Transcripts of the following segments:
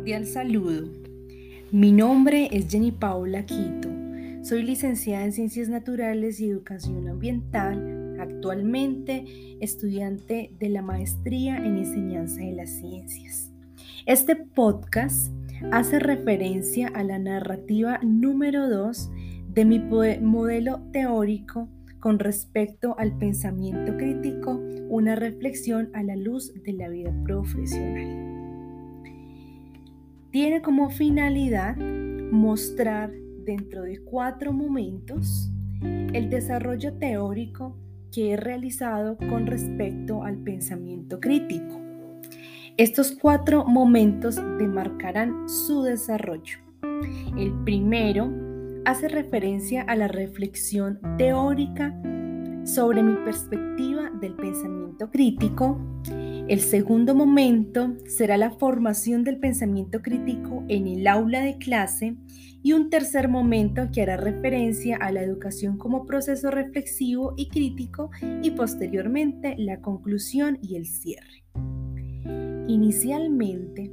Cordial saludo. Mi nombre es Jenny Paula Quito. Soy licenciada en Ciencias Naturales y Educación Ambiental, actualmente estudiante de la Maestría en Enseñanza de las Ciencias. Este podcast hace referencia a la narrativa número 2 de mi modelo teórico con respecto al pensamiento crítico, una reflexión a la luz de la vida profesional tiene como finalidad mostrar dentro de cuatro momentos el desarrollo teórico que he realizado con respecto al pensamiento crítico. Estos cuatro momentos demarcarán su desarrollo. El primero hace referencia a la reflexión teórica sobre mi perspectiva del pensamiento crítico el segundo momento será la formación del pensamiento crítico en el aula de clase y un tercer momento que hará referencia a la educación como proceso reflexivo y crítico y posteriormente la conclusión y el cierre. Inicialmente,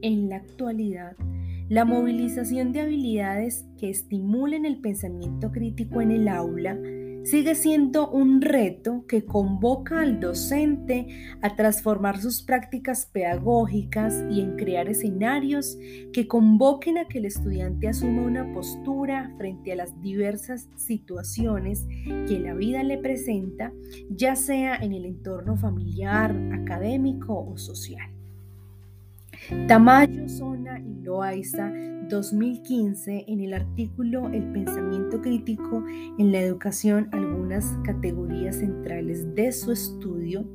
en la actualidad, la movilización de habilidades que estimulen el pensamiento crítico en el aula sigue siendo un reto que convoca al docente a transformar sus prácticas pedagógicas y en crear escenarios que convoquen a que el estudiante asuma una postura frente a las diversas situaciones que la vida le presenta, ya sea en el entorno familiar, académico o social. Tamayo, Zona y Loaiza 2015 en el artículo El pensamiento crítico en la educación, algunas categorías centrales de su estudio,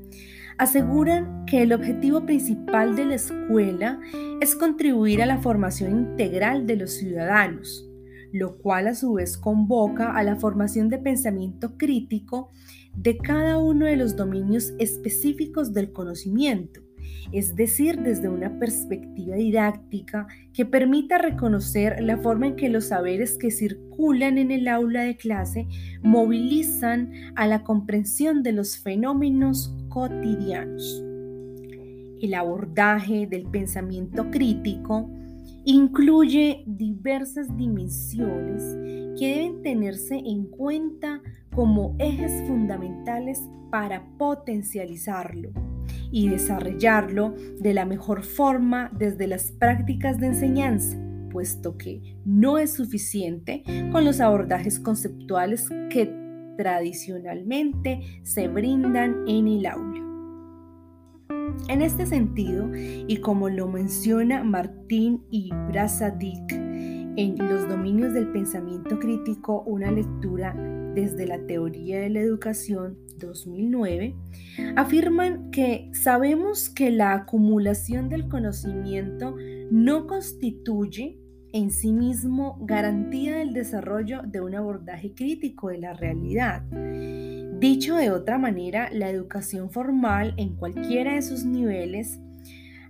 aseguran que el objetivo principal de la escuela es contribuir a la formación integral de los ciudadanos, lo cual a su vez convoca a la formación de pensamiento crítico de cada uno de los dominios específicos del conocimiento es decir, desde una perspectiva didáctica que permita reconocer la forma en que los saberes que circulan en el aula de clase movilizan a la comprensión de los fenómenos cotidianos. El abordaje del pensamiento crítico incluye diversas dimensiones que deben tenerse en cuenta como ejes fundamentales para potencializarlo y desarrollarlo de la mejor forma desde las prácticas de enseñanza, puesto que no es suficiente con los abordajes conceptuales que tradicionalmente se brindan en el aula. En este sentido, y como lo menciona Martín y Brazadik en Los dominios del pensamiento crítico, una lectura desde la teoría de la educación 2009, afirman que sabemos que la acumulación del conocimiento no constituye en sí mismo garantía del desarrollo de un abordaje crítico de la realidad. Dicho de otra manera, la educación formal en cualquiera de sus niveles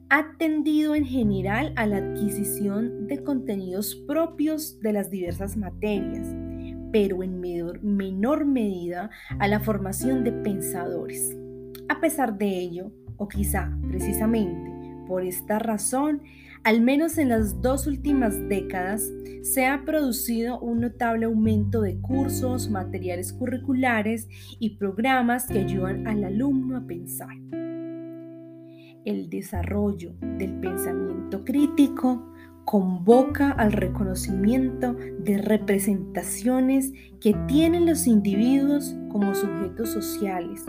ha tendido en general a la adquisición de contenidos propios de las diversas materias, pero en menor, medida a la formación de pensadores. A pesar de ello, o quizá precisamente por esta razón, al menos en las dos últimas décadas, se ha producido un notable aumento de cursos, materiales curriculares y programas que ayudan al alumno a pensar. El desarrollo del pensamiento crítico convoca al reconocimiento de representaciones que tienen los individuos como sujetos sociales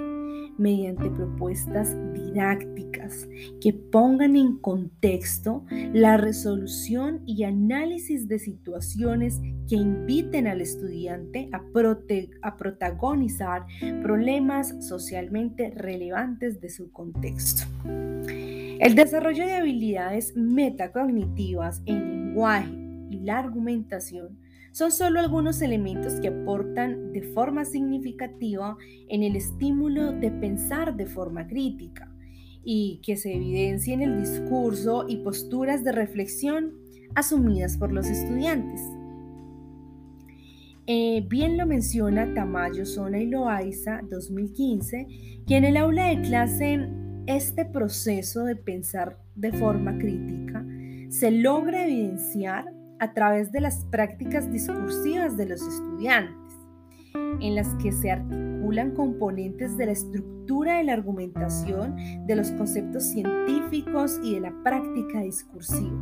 mediante propuestas didácticas que pongan en contexto la resolución y análisis de situaciones que inviten al estudiante a, a protagonizar problemas socialmente relevantes de su contexto. El desarrollo de habilidades metacognitivas en lenguaje y la argumentación son solo algunos elementos que aportan de forma significativa en el estímulo de pensar de forma crítica y que se evidencia en el discurso y posturas de reflexión asumidas por los estudiantes. Eh, bien lo menciona Tamayo Zona y Loaiza 2015, que en el aula de clase este proceso de pensar de forma crítica se logra evidenciar a través de las prácticas discursivas de los estudiantes, en las que se articulan componentes de la estructura de la argumentación, de los conceptos científicos y de la práctica discursiva,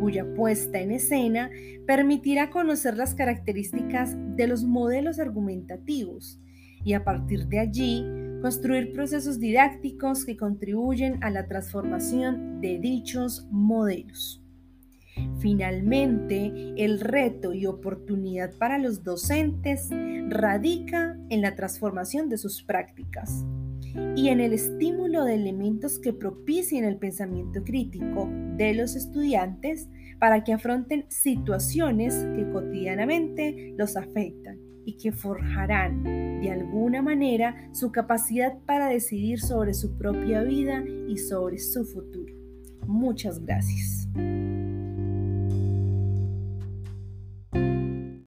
cuya puesta en escena permitirá conocer las características de los modelos argumentativos y a partir de allí construir procesos didácticos que contribuyen a la transformación de dichos modelos. Finalmente, el reto y oportunidad para los docentes radica en la transformación de sus prácticas y en el estímulo de elementos que propicien el pensamiento crítico de los estudiantes para que afronten situaciones que cotidianamente los afectan y que forjarán de alguna manera su capacidad para decidir sobre su propia vida y sobre su futuro. Muchas gracias.